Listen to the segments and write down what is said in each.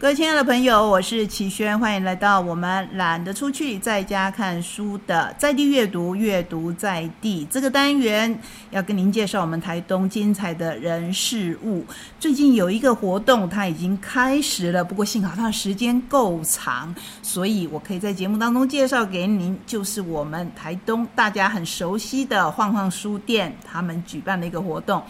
各位亲爱的朋友，我是齐轩，欢迎来到我们懒得出去，在家看书的在地阅读，阅读在地这个单元，要跟您介绍我们台东精彩的人事物。最近有一个活动，它已经开始了，不过幸好它的时间够长，所以我可以在节目当中介绍给您，就是我们台东大家很熟悉的晃晃书店，他们举办的一个活动。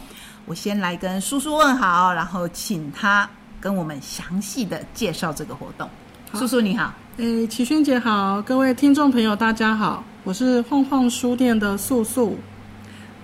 我先来跟叔叔问好，然后请他。跟我们详细的介绍这个活动，叔叔你好，诶，齐轩姐好，各位听众朋友大家好，我是晃晃书店的素素。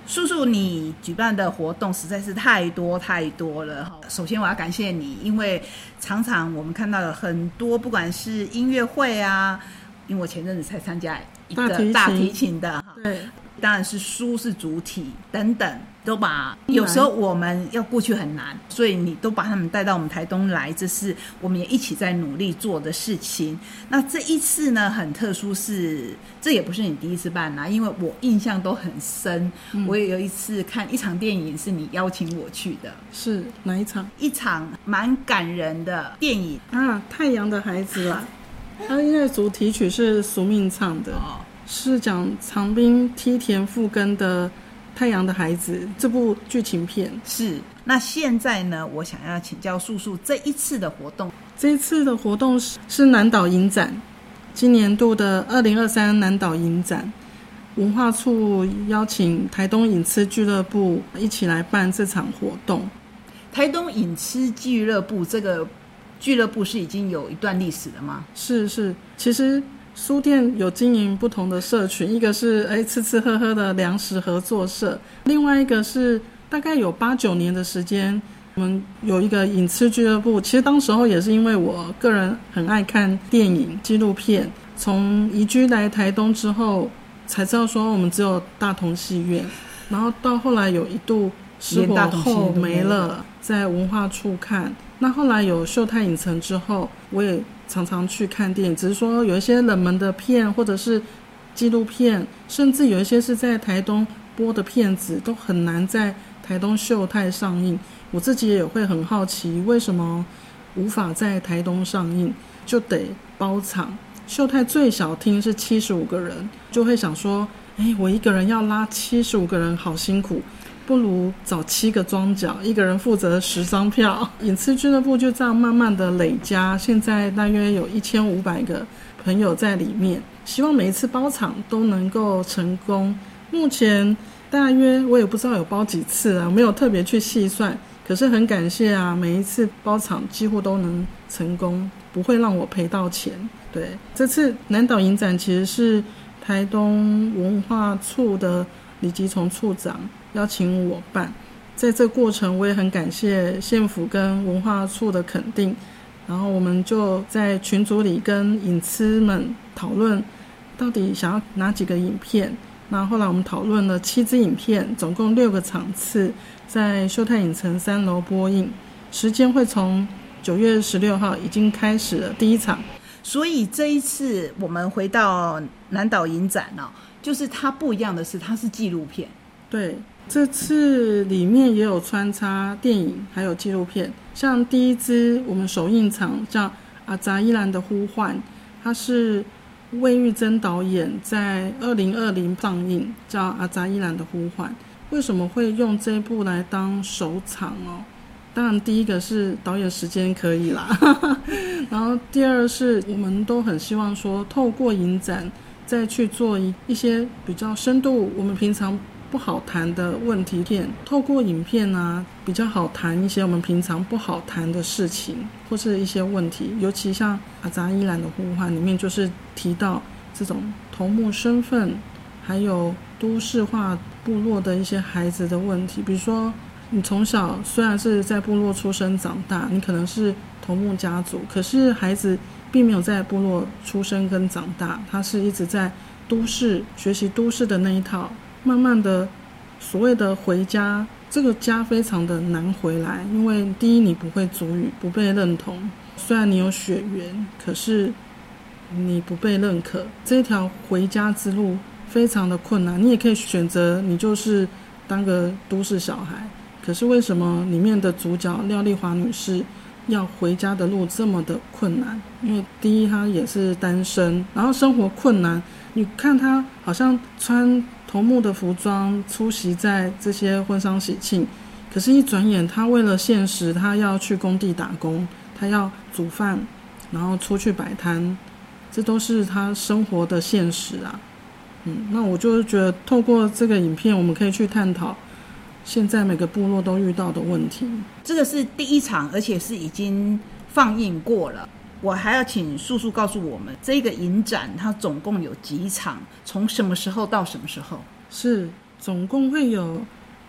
叔叔，你举办的活动实在是太多太多了。首先我要感谢你，因为常常我们看到了很多，不管是音乐会啊，因为我前阵子才参加一个大提琴。的，对。当然是书是主体等等，都把有时候我们要过去很难，所以你都把他们带到我们台东来，这是我们也一起在努力做的事情。那这一次呢，很特殊，是这也不是你第一次办啦，因为我印象都很深。我也有一次看一场电影，是你邀请我去的，是哪一场？一场蛮感人的电影啊，《太阳的孩子》啦，它因为主题曲是苏命唱的。是讲长滨梯田复根的《太阳的孩子》这部剧情片。是，那现在呢？我想要请教素素，这一次的活动，这一次的活动是是南岛影展，今年度的二零二三南岛影展，文化处邀请台东影痴俱乐部一起来办这场活动。台东影痴俱乐部这个俱乐部是已经有一段历史了吗？是是，其实。书店有经营不同的社群，一个是哎吃吃喝喝的粮食合作社，另外一个是大概有八九年的时间，我们有一个影痴俱乐部。其实当时候也是因为我个人很爱看电影纪录片，从移居来台东之后，才知道说我们只有大同戏院，然后到后来有一度失火后没了，在文化处看。那后来有秀泰影城之后，我也。常常去看电影，只是说有一些冷门的片，或者是纪录片，甚至有一些是在台东播的片子，都很难在台东秀泰上映。我自己也会很好奇，为什么无法在台东上映，就得包场。秀泰最小厅是七十五个人，就会想说，哎，我一个人要拉七十五个人，好辛苦。不如找七个庄脚，一个人负责十张票。影视俱乐部就这样慢慢的累加，现在大约有一千五百个朋友在里面。希望每一次包场都能够成功。目前大约我也不知道有包几次啊，没有特别去细算。可是很感谢啊，每一次包场几乎都能成功，不会让我赔到钱。对，这次南岛影展其实是台东文化处的李吉崇处长。邀请我办，在这过程我也很感谢县府跟文化处的肯定，然后我们就在群组里跟影痴们讨论，到底想要哪几个影片。那后来我们讨论了七支影片，总共六个场次，在秀泰影城三楼播映，时间会从九月十六号已经开始了第一场。所以这一次我们回到南岛影展呢，就是它不一样的是，它是纪录片，对。这次里面也有穿插电影，还有纪录片。像第一支我们首映场叫《阿扎伊兰的呼唤》，它是魏玉珍导演在二零二零上映，叫《阿扎伊兰的呼唤》。为什么会用这部来当首场哦？当然，第一个是导演时间可以啦，然后第二是我们都很希望说，透过影展再去做一一些比较深度，我们平常。不好谈的问题片，透过影片啊，比较好谈一些我们平常不好谈的事情，或是一些问题。尤其像《阿扎伊兰的呼唤》里面，就是提到这种头目身份，还有都市化部落的一些孩子的问题。比如说，你从小虽然是在部落出生长大，你可能是头目家族，可是孩子并没有在部落出生跟长大，他是一直在都市学习都市的那一套。慢慢的，所谓的回家，这个家非常的难回来，因为第一你不会主语，不被认同。虽然你有血缘，可是你不被认可，这条回家之路非常的困难。你也可以选择，你就是当个都市小孩。可是为什么里面的主角廖丽华女士，要回家的路这么的困难，因为第一她也是单身，然后生活困难。你看她好像穿头目的服装出席在这些婚丧喜庆，可是，一转眼他为了现实，他要去工地打工，他要煮饭，然后出去摆摊，这都是他生活的现实啊。嗯，那我就觉得透过这个影片，我们可以去探讨。现在每个部落都遇到的问题，这个是第一场，而且是已经放映过了。我还要请叔叔告诉我们，这个影展它总共有几场？从什么时候到什么时候？是总共会有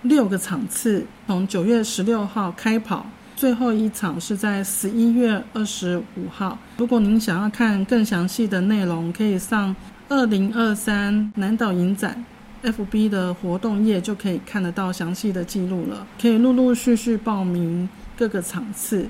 六个场次，从九月十六号开跑，最后一场是在十一月二十五号。如果您想要看更详细的内容，可以上二零二三南岛影展。FB 的活动页就可以看得到详细的记录了，可以陆陆续续报名各个场次。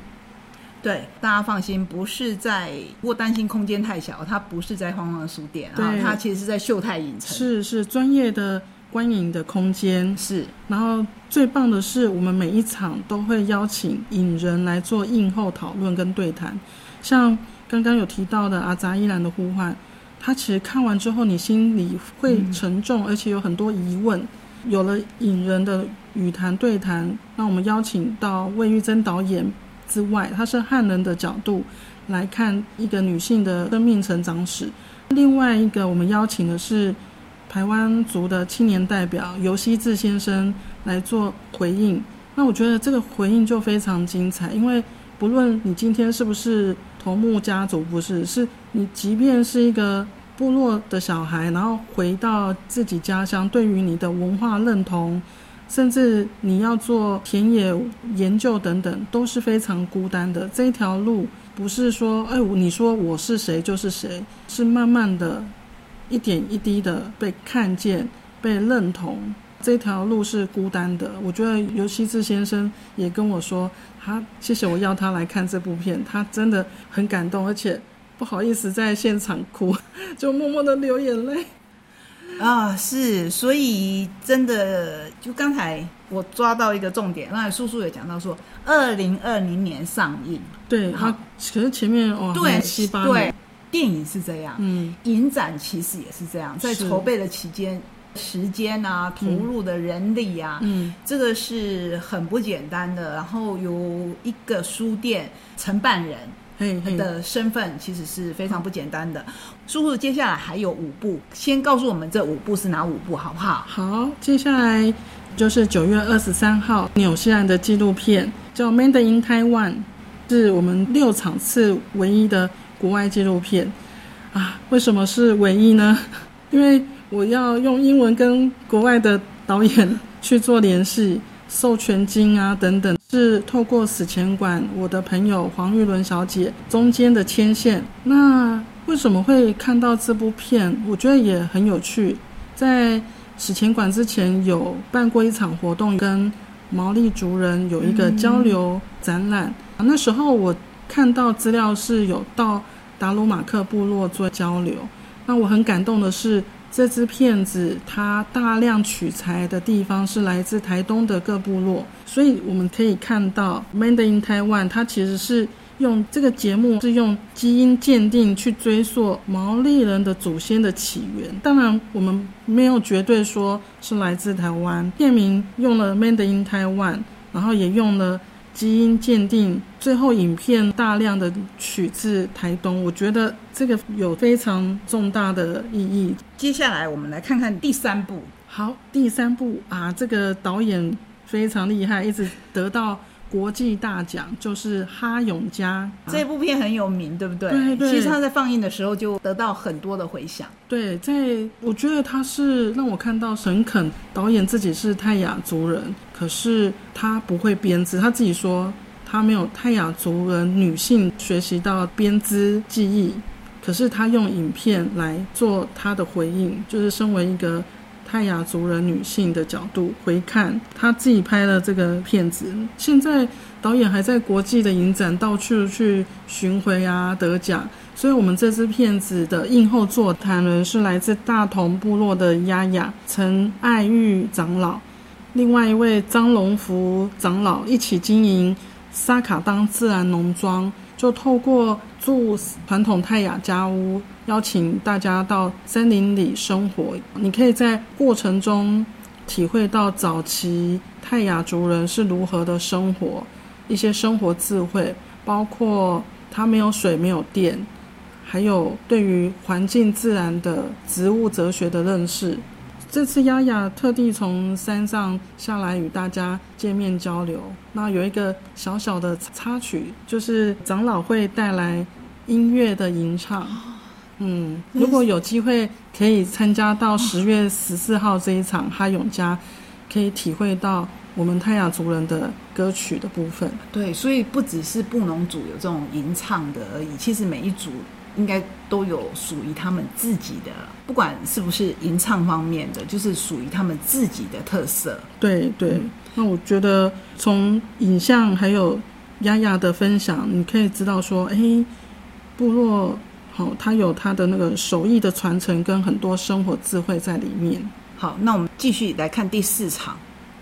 对，大家放心，不是在，如果担心空间太小，它不是在荒荒书店啊，它其实是在秀泰影城。是是，专业的观影的空间是。然后最棒的是，我们每一场都会邀请影人来做映后讨论跟对谈，像刚刚有提到的阿扎依兰的呼唤。他其实看完之后，你心里会沉重，而且有很多疑问。有了影人的语谈对谈，那我们邀请到魏玉珍导演之外，他是汉人的角度来看一个女性的生命成长史。另外一个，我们邀请的是台湾族的青年代表尤希志先生来做回应。那我觉得这个回应就非常精彩，因为不论你今天是不是。头目家族不是，是你即便是一个部落的小孩，然后回到自己家乡，对于你的文化认同，甚至你要做田野研究等等，都是非常孤单的。这一条路不是说，哎，你说我是谁就是谁，是慢慢的，一点一滴的被看见、被认同。这条路是孤单的。我觉得尤希志先生也跟我说。他谢谢我要他来看这部片，他真的很感动，而且不好意思在现场哭，就默默的流眼泪。啊，是，所以真的，就刚才我抓到一个重点，刚才叔叔也讲到说，二零二零年上映，对，他可是前面哦，对七八对，电影是这样，嗯，影展其实也是这样，在筹备的期间。时间啊，投入的人力啊，嗯，这个是很不简单的。然后有一个书店承办人的身份，其实是非常不简单的。叔叔，接下来还有五部，先告诉我们这五部是哪五部，好不好？好，接下来就是九月二十三号，纽西兰的纪录片叫《Made in Taiwan》，是我们六场次唯一的国外纪录片啊。为什么是唯一呢？因为我要用英文跟国外的导演去做联系，授权金啊等等，是透过史前馆我的朋友黄玉伦小姐中间的牵线。那为什么会看到这部片？我觉得也很有趣。在史前馆之前有办过一场活动，跟毛利族人有一个交流展览。那时候我看到资料是有到达鲁马克部落做交流。那我很感动的是。这支片子它大量取材的地方是来自台东的各部落，所以我们可以看到《Made in Taiwan》它其实是用这个节目是用基因鉴定去追溯毛利人的祖先的起源。当然，我们没有绝对说是来自台湾。片名用了《Made in Taiwan》，然后也用了。基因鉴定，最后影片大量的取自台东，我觉得这个有非常重大的意义。接下来我们来看看第三部。好，第三部啊，这个导演非常厉害，一直得到。国际大奖就是哈永嘉这部片很有名，对不对？对对。其实他在放映的时候就得到很多的回响。对，在我觉得他是让我看到沈肯导演自己是泰雅族人，可是他不会编织，他自己说他没有泰雅族人女性学习到编织技艺，可是他用影片来做他的回应，就是身为一个。泰雅族人女性的角度回看，他自己拍了这个片子。现在导演还在国际的影展到处去巡回啊，得奖。所以，我们这支片子的映后座谈人是来自大同部落的丫丫陈爱玉长老，另外一位张龙福长老一起经营萨卡当自然农庄，就透过住传统泰雅家屋，邀请大家到森林里生活。你可以在过程中体会到早期泰雅族人是如何的生活，一些生活智慧，包括他没有水、没有电，还有对于环境自然的植物哲学的认识。这次丫丫特地从山上下来与大家见面交流。那有一个小小的插曲，就是长老会带来音乐的吟唱。嗯，如果有机会可以参加到十月十四号这一场哈永家，可以体会到我们泰雅族人的歌曲的部分。对，所以不只是布农族有这种吟唱的而已，其实每一组。应该都有属于他们自己的，不管是不是吟唱方面的，就是属于他们自己的特色。对对，那我觉得从影像还有丫丫的分享，你可以知道说，哎，部落好，它有它的那个手艺的传承跟很多生活智慧在里面。好，那我们继续来看第四场。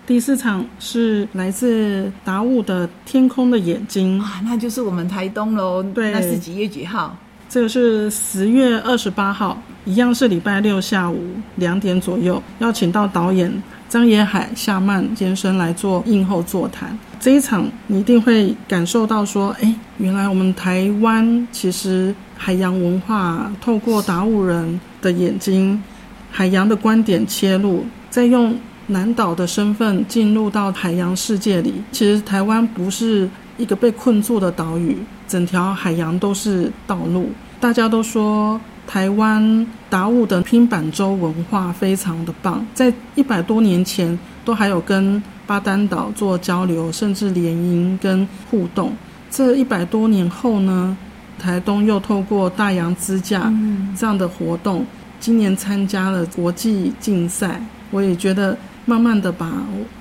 第四场是来自达悟的《天空的眼睛》啊，那就是我们台东喽。对，那是几月几号？这个是十月二十八号，一样是礼拜六下午两点左右，邀请到导演张野海、夏曼先生来做映后座谈。这一场你一定会感受到说，哎，原来我们台湾其实海洋文化透过达悟人的眼睛、海洋的观点切入，再用南岛的身份进入到海洋世界里。其实台湾不是一个被困住的岛屿。整条海洋都是道路，大家都说台湾达悟的拼板舟文化非常的棒，在一百多年前都还有跟巴丹岛做交流，甚至联姻跟互动。这一百多年后呢，台东又透过大洋支架这样的活动，今年参加了国际竞赛，我也觉得慢慢的把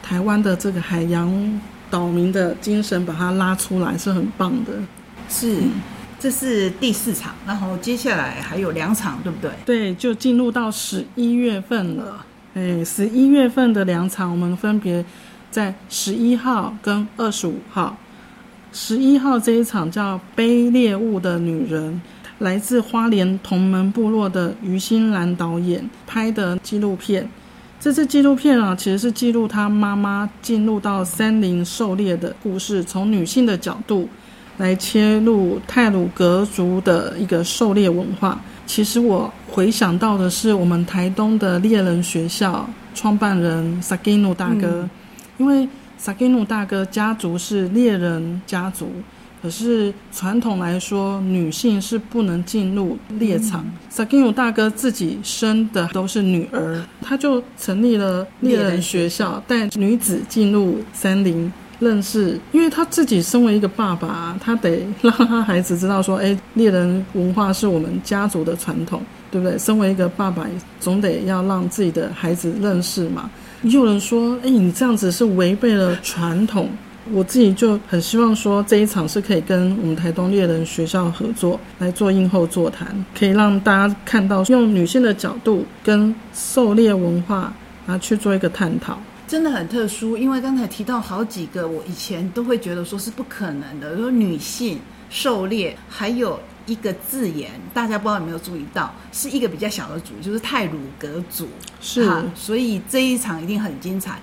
台湾的这个海洋岛民的精神把它拉出来，是很棒的。是，这是第四场，然后接下来还有两场，对不对？对，就进入到十一月份了。哎，十一月份的两场，我们分别在十一号跟二十五号。十一号这一场叫《卑劣物的女人》，来自花莲同门部落的于心兰导演拍的纪录片。这次纪录片啊，其实是记录他妈妈进入到森林狩猎的故事，从女性的角度。来切入泰鲁格族的一个狩猎文化。其实我回想到的是我们台东的猎人学校创办人萨基努大哥，因为萨基努大哥家族是猎人家族，可是传统来说女性是不能进入猎场。萨基努大哥自己生的都是女儿，他就成立了猎人学校，带女子进入森林。认识，因为他自己身为一个爸爸，他得 让他孩子知道说，哎，猎人文化是我们家族的传统，对不对？身为一个爸爸，总得要让自己的孩子认识嘛。有人说，哎，你这样子是违背了传统。我自己就很希望说，这一场是可以跟我们台东猎人学校合作来做映后座谈，可以让大家看到用女性的角度跟狩猎文化啊去做一个探讨。真的很特殊，因为刚才提到好几个，我以前都会觉得说是不可能的。说女性狩猎，还有一个字眼，大家不知道有没有注意到，是一个比较小的组，就是泰鲁格族。是，所以这一场一定很精彩。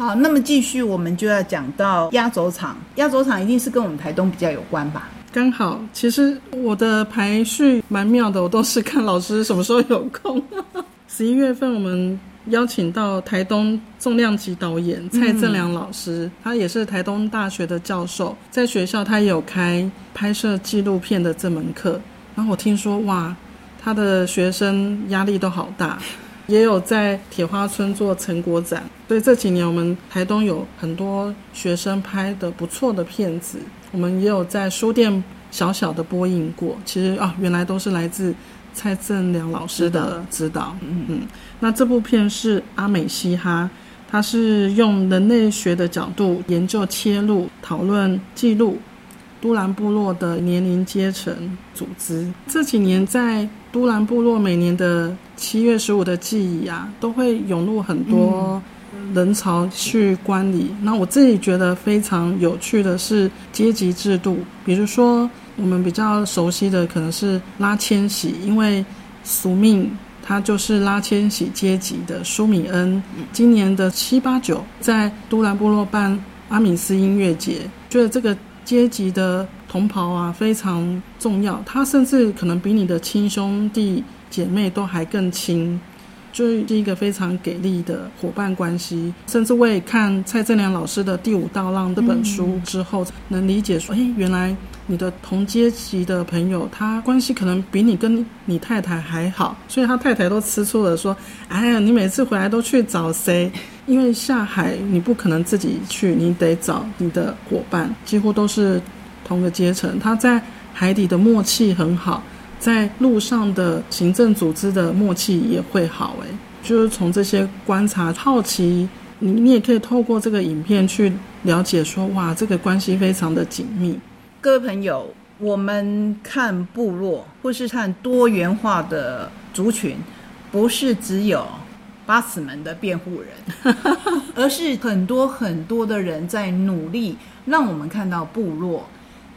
好，那么继续，我们就要讲到压轴场。压轴场一定是跟我们台东比较有关吧？刚好，其实我的排序蛮妙的，我都是看老师什么时候有空。十一月份我们。邀请到台东重量级导演蔡正良老师，他也是台东大学的教授，在学校他也有开拍摄纪录片的这门课。然后我听说，哇，他的学生压力都好大，也有在铁花村做成果展。所以这几年我们台东有很多学生拍的不错的片子，我们也有在书店小小的播映过。其实啊，原来都是来自。蔡正良老师的指导，嗯嗯，那这部片是阿美嘻哈，它是用人类学的角度研究切入讨论记录都兰部落的年龄阶层组织。这几年在都兰部落每年的七月十五的记忆啊，都会涌入很多人潮去观礼。那我自己觉得非常有趣的是阶级制度，比如说我们比较熟悉的可能是拉千禧，因为宿命他就是拉千禧阶级的舒米恩。今年的七八九在都兰部落办阿米斯音乐节，觉得这个阶级的同袍啊非常重要，他甚至可能比你的亲兄弟姐妹都还更亲。就是一个非常给力的伙伴关系，甚至为看蔡正良老师的《第五道浪》这本书之后，能理解说，哎，原来你的同阶级的朋友，他关系可能比你跟你太太还好，所以他太太都吃醋了，说，哎呀，你每次回来都去找谁？因为下海你不可能自己去，你得找你的伙伴，几乎都是同个阶层，他在海底的默契很好。在路上的行政组织的默契也会好诶，就是从这些观察好奇，你你也可以透过这个影片去了解说，哇，这个关系非常的紧密。各位朋友，我们看部落或是看多元化的族群，不是只有八尺门的辩护人，而是很多很多的人在努力，让我们看到部落。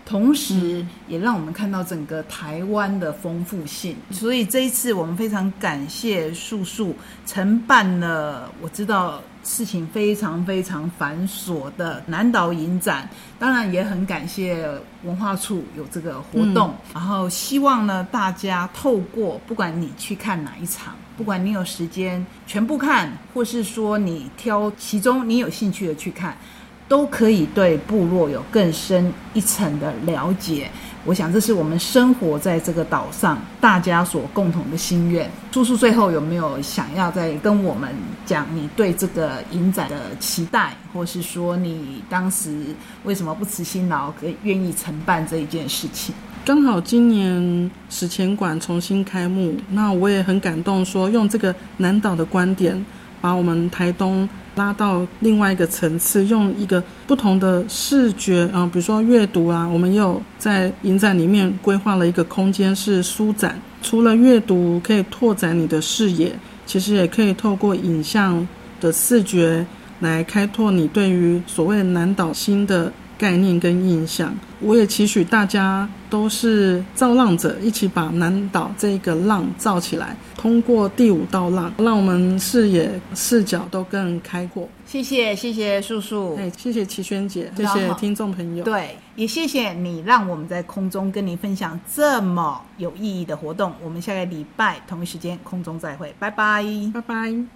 同时，也让我们看到整个台湾的丰富性。所以这一次，我们非常感谢素素承办了。我知道事情非常非常繁琐的南岛影展，当然也很感谢文化处有这个活动。然后希望呢，大家透过不管你去看哪一场，不管你有时间全部看，或是说你挑其中你有兴趣的去看。都可以对部落有更深一层的了解。我想这是我们生活在这个岛上大家所共同的心愿。叔叔最后有没有想要再跟我们讲你对这个影展的期待，或是说你当时为什么不辞辛劳，可以愿意承办这一件事情？刚好今年史前馆重新开幕，那我也很感动，说用这个南岛的观点，把我们台东。拉到另外一个层次，用一个不同的视觉啊，比如说阅读啊，我们也有在影展里面规划了一个空间是书展。除了阅读可以拓展你的视野，其实也可以透过影像的视觉来开拓你对于所谓南岛新的。概念跟印象，我也期许大家都是造浪者，一起把南岛这个浪造起来。通过第五道浪，让我们视野视角都更开阔。谢谢，谢谢叔叔，哎，谢谢齐萱姐，谢谢听众朋友。对，也谢谢你让我们在空中跟你分享这么有意义的活动。我们下个礼拜同一时间空中再会，拜拜，拜拜。